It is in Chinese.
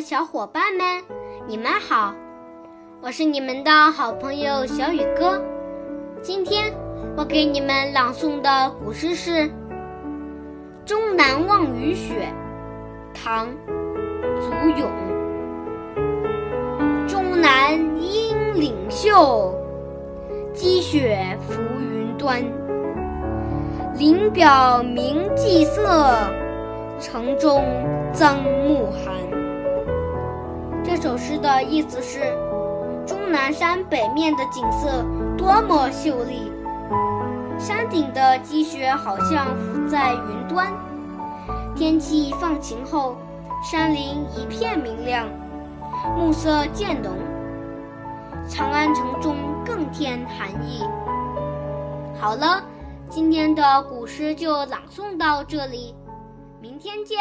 小伙伴们，你们好！我是你们的好朋友小雨哥。今天我给你们朗诵的古诗是《终南望雨雪》，唐·祖咏。终南阴岭秀，积雪浮云端。林表明霁色，城中增暮寒。诗的意思是，终南山北面的景色多么秀丽，山顶的积雪好像浮在云端。天气放晴后，山林一片明亮，暮色渐浓，长安城中更添寒意。好了。今天的古诗就朗诵到这里，明天见。